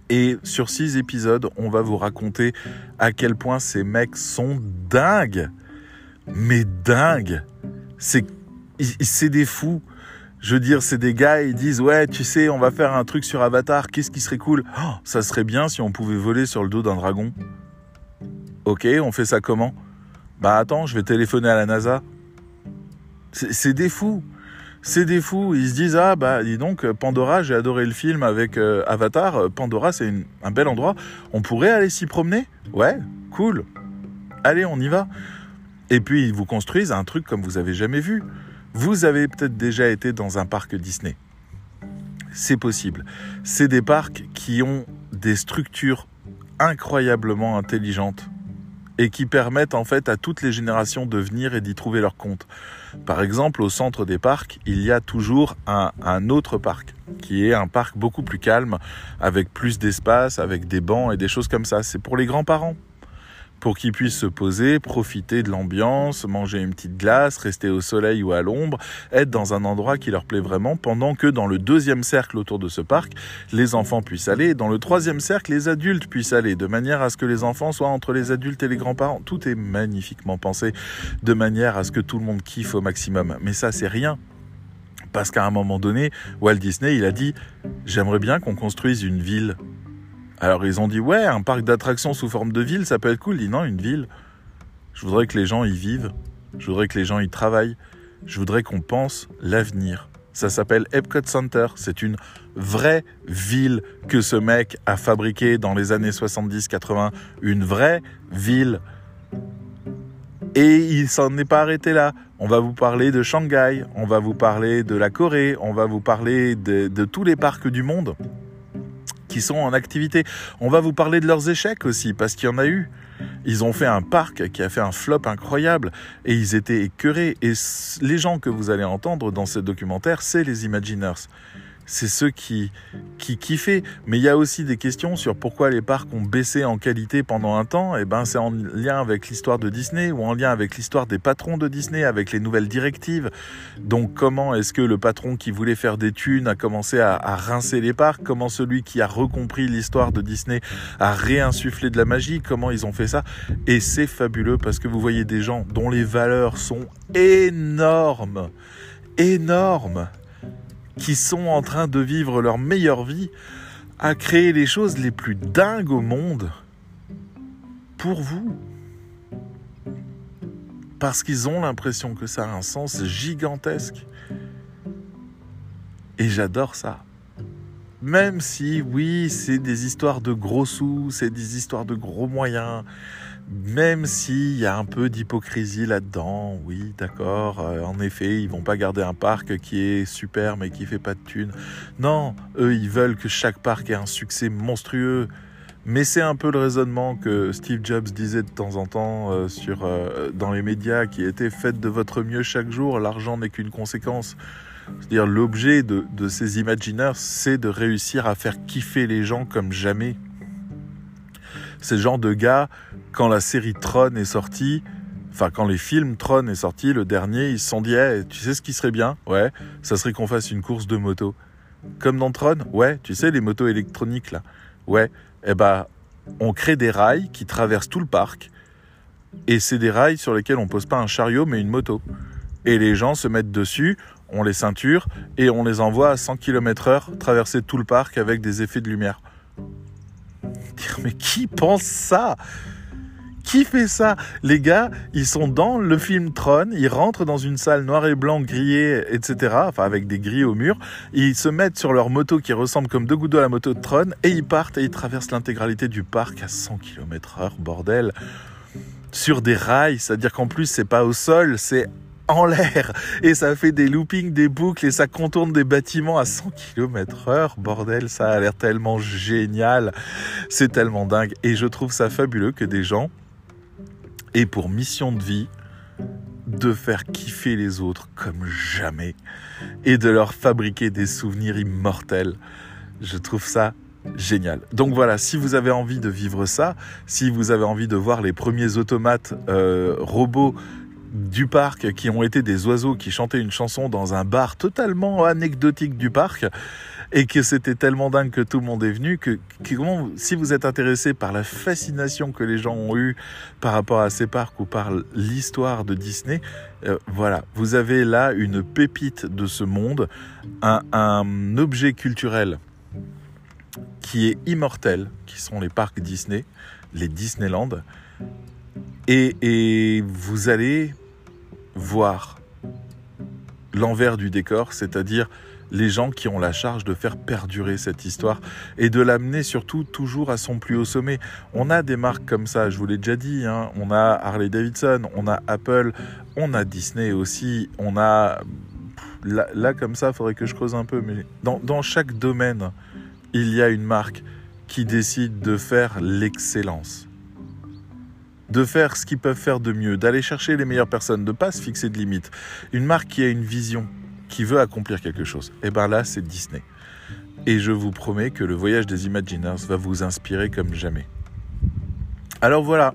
Et sur six épisodes, on va vous raconter à quel point ces mecs sont dingues. Mais dingues. C'est, c'est des fous. Je veux dire, c'est des gars, ils disent, ouais, tu sais, on va faire un truc sur Avatar, qu'est-ce qui serait cool? Oh, Ça serait bien si on pouvait voler sur le dos d'un dragon. Ok, on fait ça comment? Bah attends, je vais téléphoner à la NASA. C'est des fous. C'est des fous. Ils se disent ah bah dis donc Pandora, j'ai adoré le film avec euh, Avatar. Pandora, c'est un bel endroit. On pourrait aller s'y promener? Ouais, cool. Allez, on y va. Et puis ils vous construisent un truc comme vous avez jamais vu. Vous avez peut-être déjà été dans un parc Disney. C'est possible. C'est des parcs qui ont des structures incroyablement intelligentes et qui permettent en fait à toutes les générations de venir et d'y trouver leur compte. Par exemple, au centre des parcs, il y a toujours un, un autre parc qui est un parc beaucoup plus calme, avec plus d'espace, avec des bancs et des choses comme ça. C'est pour les grands-parents pour qu'ils puissent se poser, profiter de l'ambiance, manger une petite glace, rester au soleil ou à l'ombre, être dans un endroit qui leur plaît vraiment, pendant que dans le deuxième cercle autour de ce parc, les enfants puissent aller, et dans le troisième cercle, les adultes puissent aller, de manière à ce que les enfants soient entre les adultes et les grands-parents. Tout est magnifiquement pensé, de manière à ce que tout le monde kiffe au maximum. Mais ça, c'est rien parce qu'à un moment donné, Walt Disney, il a dit, j'aimerais bien qu'on construise une ville alors ils ont dit ouais, un parc d'attractions sous forme de ville, ça peut être cool. Il dit non, une ville. Je voudrais que les gens y vivent. Je voudrais que les gens y travaillent. Je voudrais qu'on pense l'avenir. Ça s'appelle Epcot Center. C'est une vraie ville que ce mec a fabriquée dans les années 70-80. Une vraie ville. Et il s'en est pas arrêté là. On va vous parler de Shanghai, on va vous parler de la Corée, on va vous parler de tous les parcs du monde qui sont en activité. On va vous parler de leurs échecs aussi, parce qu'il y en a eu. Ils ont fait un parc qui a fait un flop incroyable et ils étaient écœurés. Et les gens que vous allez entendre dans ce documentaire, c'est les Imaginers c'est ceux qui, qui kiffaient. Mais il y a aussi des questions sur pourquoi les parcs ont baissé en qualité pendant un temps. Et eh ben, c'est en lien avec l'histoire de Disney ou en lien avec l'histoire des patrons de Disney, avec les nouvelles directives. Donc, comment est-ce que le patron qui voulait faire des thunes a commencé à, à rincer les parcs? Comment celui qui a recompris l'histoire de Disney a réinsufflé de la magie? Comment ils ont fait ça? Et c'est fabuleux parce que vous voyez des gens dont les valeurs sont énormes. Énormes qui sont en train de vivre leur meilleure vie, à créer les choses les plus dingues au monde pour vous. Parce qu'ils ont l'impression que ça a un sens gigantesque. Et j'adore ça. Même si, oui, c'est des histoires de gros sous, c'est des histoires de gros moyens, même s'il y a un peu d'hypocrisie là-dedans, oui, d'accord, euh, en effet, ils vont pas garder un parc qui est super mais qui fait pas de thunes. Non, eux, ils veulent que chaque parc ait un succès monstrueux. Mais c'est un peu le raisonnement que Steve Jobs disait de temps en temps euh, euh, dans les médias, qui était faites de votre mieux chaque jour, l'argent n'est qu'une conséquence. C'est-à-dire l'objet de, de ces Imaginers, c'est de réussir à faire kiffer les gens comme jamais. C'est le genre de gars, quand la série Tron est sortie, enfin quand les films Tron est sorti, le dernier, ils se sont dit, tu sais ce qui serait bien? Ouais, ça serait qu'on fasse une course de moto. Comme dans Tron? Ouais, tu sais, les motos électroniques là. Ouais, eh ben, on crée des rails qui traversent tout le parc. Et c'est des rails sur lesquels on pose pas un chariot mais une moto. Et les gens se mettent dessus, on les ceinture et on les envoie à 100 km heure traverser tout le parc avec des effets de lumière mais qui pense ça? Qui fait ça? Les gars, ils sont dans le film Tron, ils rentrent dans une salle noire et blanc grillée, etc. Enfin, avec des grilles au mur. Ils se mettent sur leur moto qui ressemble comme deux gouttes d'eau à la moto de Tron et ils partent et ils traversent l'intégralité du parc à 100 km heure, bordel. Sur des rails, c'est-à-dire qu'en plus, c'est pas au sol, c'est en l'air et ça fait des loopings, des boucles et ça contourne des bâtiments à 100 km heure. Bordel, ça a l'air tellement génial. C'est tellement dingue. Et je trouve ça fabuleux que des gens aient pour mission de vie de faire kiffer les autres comme jamais et de leur fabriquer des souvenirs immortels. Je trouve ça génial. Donc voilà, si vous avez envie de vivre ça, si vous avez envie de voir les premiers automates euh, robots du parc qui ont été des oiseaux qui chantaient une chanson dans un bar totalement anecdotique du parc et que c'était tellement dingue que tout le monde est venu que, si vous êtes intéressé par la fascination que les gens ont eue par rapport à ces parcs ou par l'histoire de Disney, euh, voilà, vous avez là une pépite de ce monde, un, objet culturel qui est immortel, qui sont les parcs Disney, les Disneyland, et vous allez voir l'envers du décor, c'est-à-dire les gens qui ont la charge de faire perdurer cette histoire et de l'amener surtout toujours à son plus haut sommet. On a des marques comme ça, je vous l'ai déjà dit, hein. on a Harley Davidson, on a Apple, on a Disney aussi, on a... Là, comme ça, il faudrait que je creuse un peu, mais dans, dans chaque domaine, il y a une marque qui décide de faire l'excellence de faire ce qu'ils peuvent faire de mieux, d'aller chercher les meilleures personnes, de pas se fixer de limites. Une marque qui a une vision, qui veut accomplir quelque chose, et eh ben là c'est Disney. Et je vous promets que le voyage des Imagineers va vous inspirer comme jamais. Alors voilà,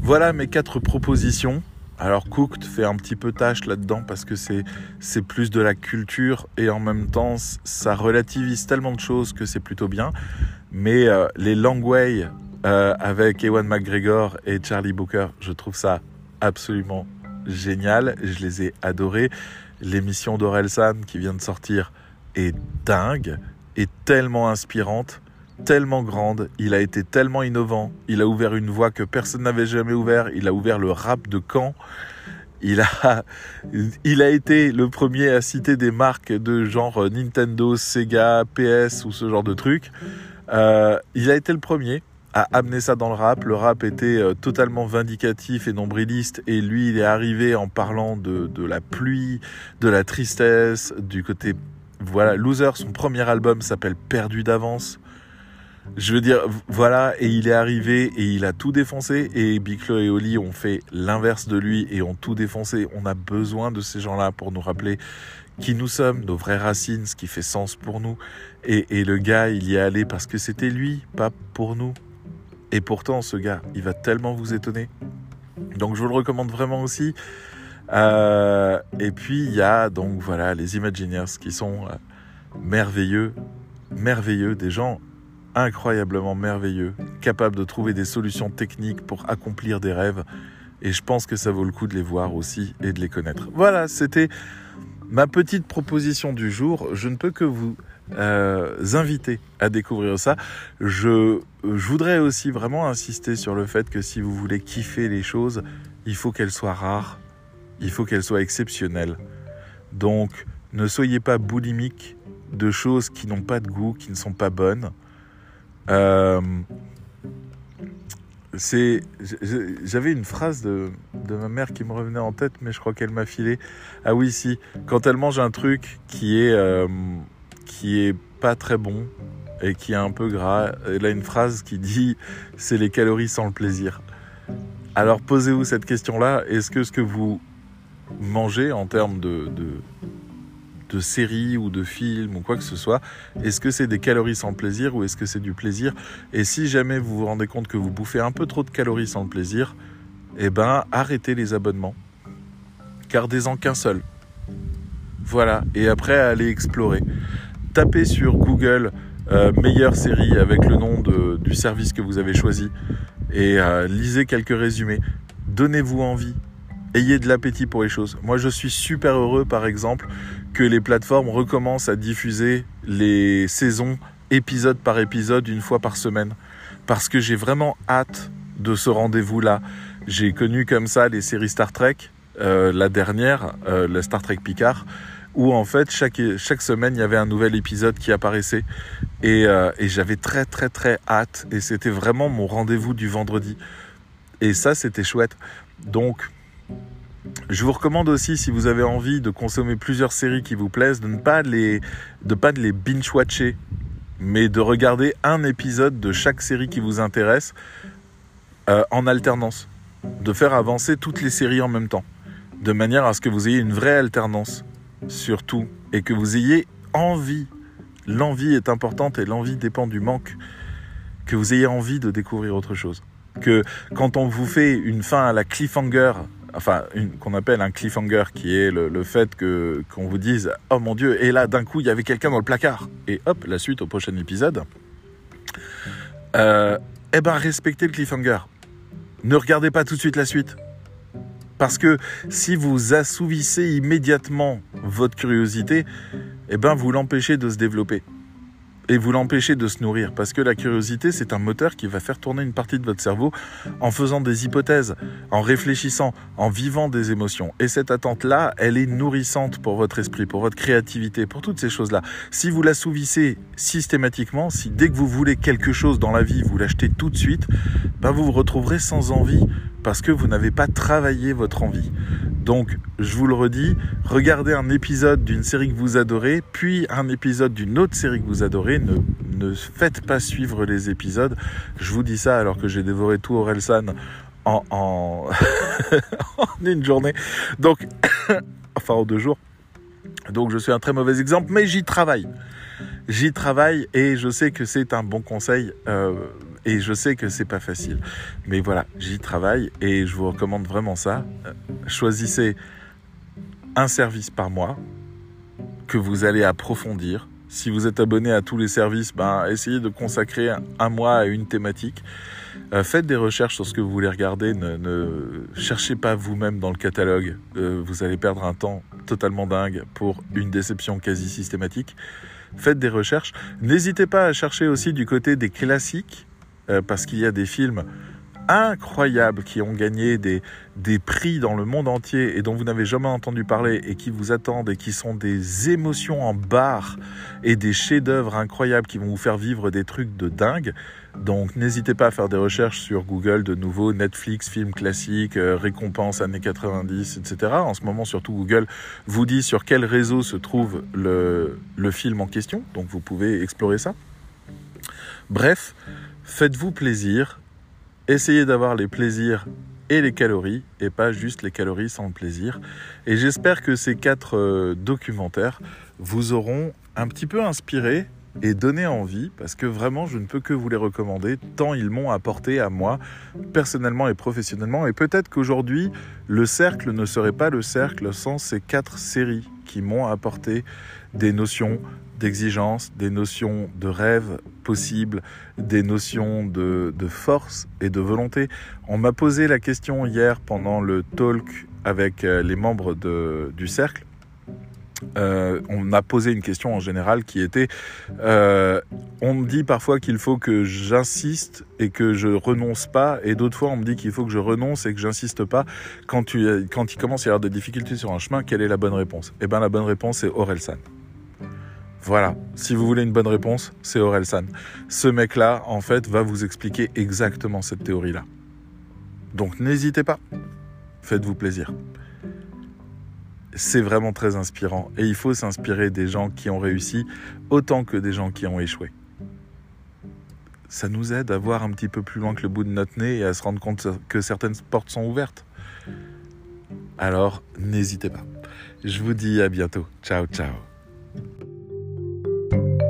voilà mes quatre propositions. Alors Cooked fait un petit peu tâche là-dedans parce que c'est c'est plus de la culture et en même temps ça relativise tellement de choses que c'est plutôt bien. Mais euh, les Langway euh, avec Ewan McGregor et Charlie Booker. Je trouve ça absolument génial. Je les ai adorés. L'émission d'Orelsan qui vient de sortir est dingue, est tellement inspirante, tellement grande. Il a été tellement innovant. Il a ouvert une voie que personne n'avait jamais ouvert. Il a ouvert le rap de Caen. Il a, été le premier à citer des marques de genre Nintendo, Sega, PS ou ce genre de trucs. Euh, il a été le premier a amené ça dans le rap. Le rap était euh, totalement vindicatif et nombriliste et lui il est arrivé en parlant de, la pluie, de la tristesse, du côté... Voilà, Loser, son premier album s'appelle Perdu d'avance. Je veux dire, voilà, et il est arrivé et il a tout défoncé. Et Big Flo et Oli ont fait l'inverse de lui et ont tout défoncé. On a besoin de ces gens-là pour nous rappeler qui nous sommes, nos vraies racines, ce qui fait sens pour nous. Et, et le gars, il y est allé parce que c'était lui, pas pour nous. Et pourtant, ce gars, il va tellement vous étonner. Donc, je vous le recommande vraiment aussi. Euh, et puis, il y a donc, voilà, les Imagineers qui sont euh, merveilleux, merveilleux, des gens incroyablement merveilleux, capables de trouver des solutions techniques pour accomplir des rêves. Et je pense que ça vaut le coup de les voir aussi et de les connaître. Voilà, c'était ma petite proposition du jour. Je ne peux que vous euh, inviter à découvrir ça. Je, voudrais aussi vraiment insister sur le fait que si vous voulez kiffer les choses, il faut qu'elles soient rares, il faut qu'elles soient exceptionnelles. Donc, ne soyez pas boulimique de choses qui n'ont pas de goût, qui ne sont pas bonnes. Euh, j'avais une phrase de, de, ma mère qui me revenait en tête, mais je crois qu'elle m'a filé. Ah oui, si. Quand elle mange un truc qui est euh, qui est pas très bon et qui est un peu gras. Elle a une phrase qui dit c'est les calories sans le plaisir. Alors posez-vous cette question-là. Est-ce que ce que vous mangez en termes de, de, de séries ou de films ou quoi que ce soit, est-ce que c'est des calories sans plaisir ou est-ce que c'est du plaisir? Et si jamais vous vous rendez compte que vous bouffez un peu trop de calories sans le plaisir, eh ben arrêtez les abonnements. Gardez-en qu'un seul. Voilà, et après allez explorer tapez sur Google euh, meilleure série avec le nom du service que vous avez choisi et euh, lisez quelques résumés. Donnez-vous envie. Ayez de l'appétit pour les choses. Moi, je suis super heureux, par exemple, que les plateformes recommencent à diffuser les saisons épisode par épisode une fois par semaine. Parce que j'ai vraiment hâte de ce rendez-vous-là. J'ai connu comme ça les séries Star Trek, euh, la dernière, la Star Trek Picard où en fait chaque, chaque semaine il y avait un nouvel épisode qui apparaissait. Et, euh, et j'avais très très très hâte. Et c'était vraiment mon rendez-vous du vendredi. Et ça c'était chouette. Donc je vous recommande aussi si vous avez envie de consommer plusieurs séries qui vous plaisent de ne pas les de pas les binge watcher mais de regarder un épisode de chaque série qui vous intéresse euh, en alternance. De faire avancer toutes les séries en même temps. De manière à ce que vous ayez une vraie alternance sur tout et que vous ayez envie. L'envie est importante et l'envie dépend du manque. Que vous ayez envie de découvrir autre chose. Que quand on vous fait une fin à la cliffhanger, enfin qu'on appelle un cliffhanger, qui est le, fait que qu'on vous dise oh mon dieu et là d'un coup il y avait quelqu'un dans le placard et hop la suite au prochain épisode. Euh, eh ben respectez le cliffhanger. Ne regardez pas tout de suite la suite. Parce que si vous assouvissez immédiatement votre curiosité, eh ben vous l'empêchez de se développer et vous l'empêchez de se nourrir. Parce que la curiosité, c'est un moteur qui va faire tourner une partie de votre cerveau en faisant des hypothèses, en réfléchissant, en vivant des émotions. Et cette attente-là, elle est nourrissante pour votre esprit, pour votre créativité, pour toutes ces choses-là. Si vous l'assouvissez systématiquement, si dès que vous voulez quelque chose dans la vie, vous l'achetez tout de suite, ben vous vous retrouverez sans envie parce que vous n'avez pas travaillé votre envie. Donc, je vous le redis, regardez un épisode d'une série que vous adorez, puis un épisode d'une autre série que vous adorez. Ne, ne faites pas suivre les épisodes. Je vous dis ça alors que j'ai dévoré tout Orelsan en, en, une journée. Donc, enfin en deux jours. Donc, je suis un très mauvais exemple, mais j'y travaille. J'y travaille et je sais que c'est un bon conseil. Euh, et je sais que c'est pas facile. Mais voilà, j'y travaille et je vous recommande vraiment ça. Euh, choisissez un service par mois que vous allez approfondir. Si vous êtes abonné à tous les services, ben, essayez de consacrer un mois à une thématique. Euh, faites des recherches sur ce que vous voulez regarder. Ne, cherchez pas vous-même dans le catalogue. Euh, vous allez perdre un temps totalement dingue pour une déception quasi systématique. Faites des recherches. N'hésitez pas à chercher aussi du côté des classiques euh, parce qu'il y a des films incroyables qui ont gagné des, des prix dans le monde entier et dont vous n'avez jamais entendu parler et qui vous attendent et qui sont des émotions en barre et des chefs-d'œuvre incroyables qui vont vous faire vivre des trucs de dingue. Donc n'hésitez pas à faire des recherches sur Google de nouveau, Netflix, films classiques, euh, récompenses années 90, etc. En ce moment, surtout Google vous dit sur quel réseau se trouve le, le film en question. Donc vous pouvez explorer ça. Bref, Faites-vous plaisir, essayez d'avoir les plaisirs et les calories, et pas juste les calories sans le plaisir. Et j'espère que ces quatre euh, documentaires vous auront un petit peu inspiré et donné envie, parce que vraiment je ne peux que vous les recommander, tant ils m'ont apporté à moi, personnellement et professionnellement. Et peut-être qu'aujourd'hui, le cercle ne serait pas le cercle sans ces quatre séries qui m'ont apporté des notions d'exigence, des notions de rêve possible, des notions de, force et de volonté. On m'a posé la question hier pendant le talk avec euh, les membres du cercle. Euh, on m'a posé une question en général qui était euh, on me dit parfois qu'il faut que j'insiste et que je renonce pas et d'autres fois on me dit qu'il faut que je renonce et que j'insiste pas quand, tu, quand il commence à y avoir des difficultés sur un chemin quelle est la bonne réponse? Eh bien la bonne réponse c'est Orelsan voilà, si vous voulez une bonne réponse, c'est Orelsan. Ce mec-là, en fait, va vous expliquer exactement cette théorie-là. Donc n'hésitez pas, faites-vous plaisir. C'est vraiment très inspirant et il faut s'inspirer des gens qui ont réussi autant que des gens qui ont échoué. Ça nous aide à voir un petit peu plus loin que le bout de notre nez et à se rendre compte que certaines portes sont ouvertes. Alors n'hésitez pas. Je vous dis à bientôt. Ciao, ciao. Thank you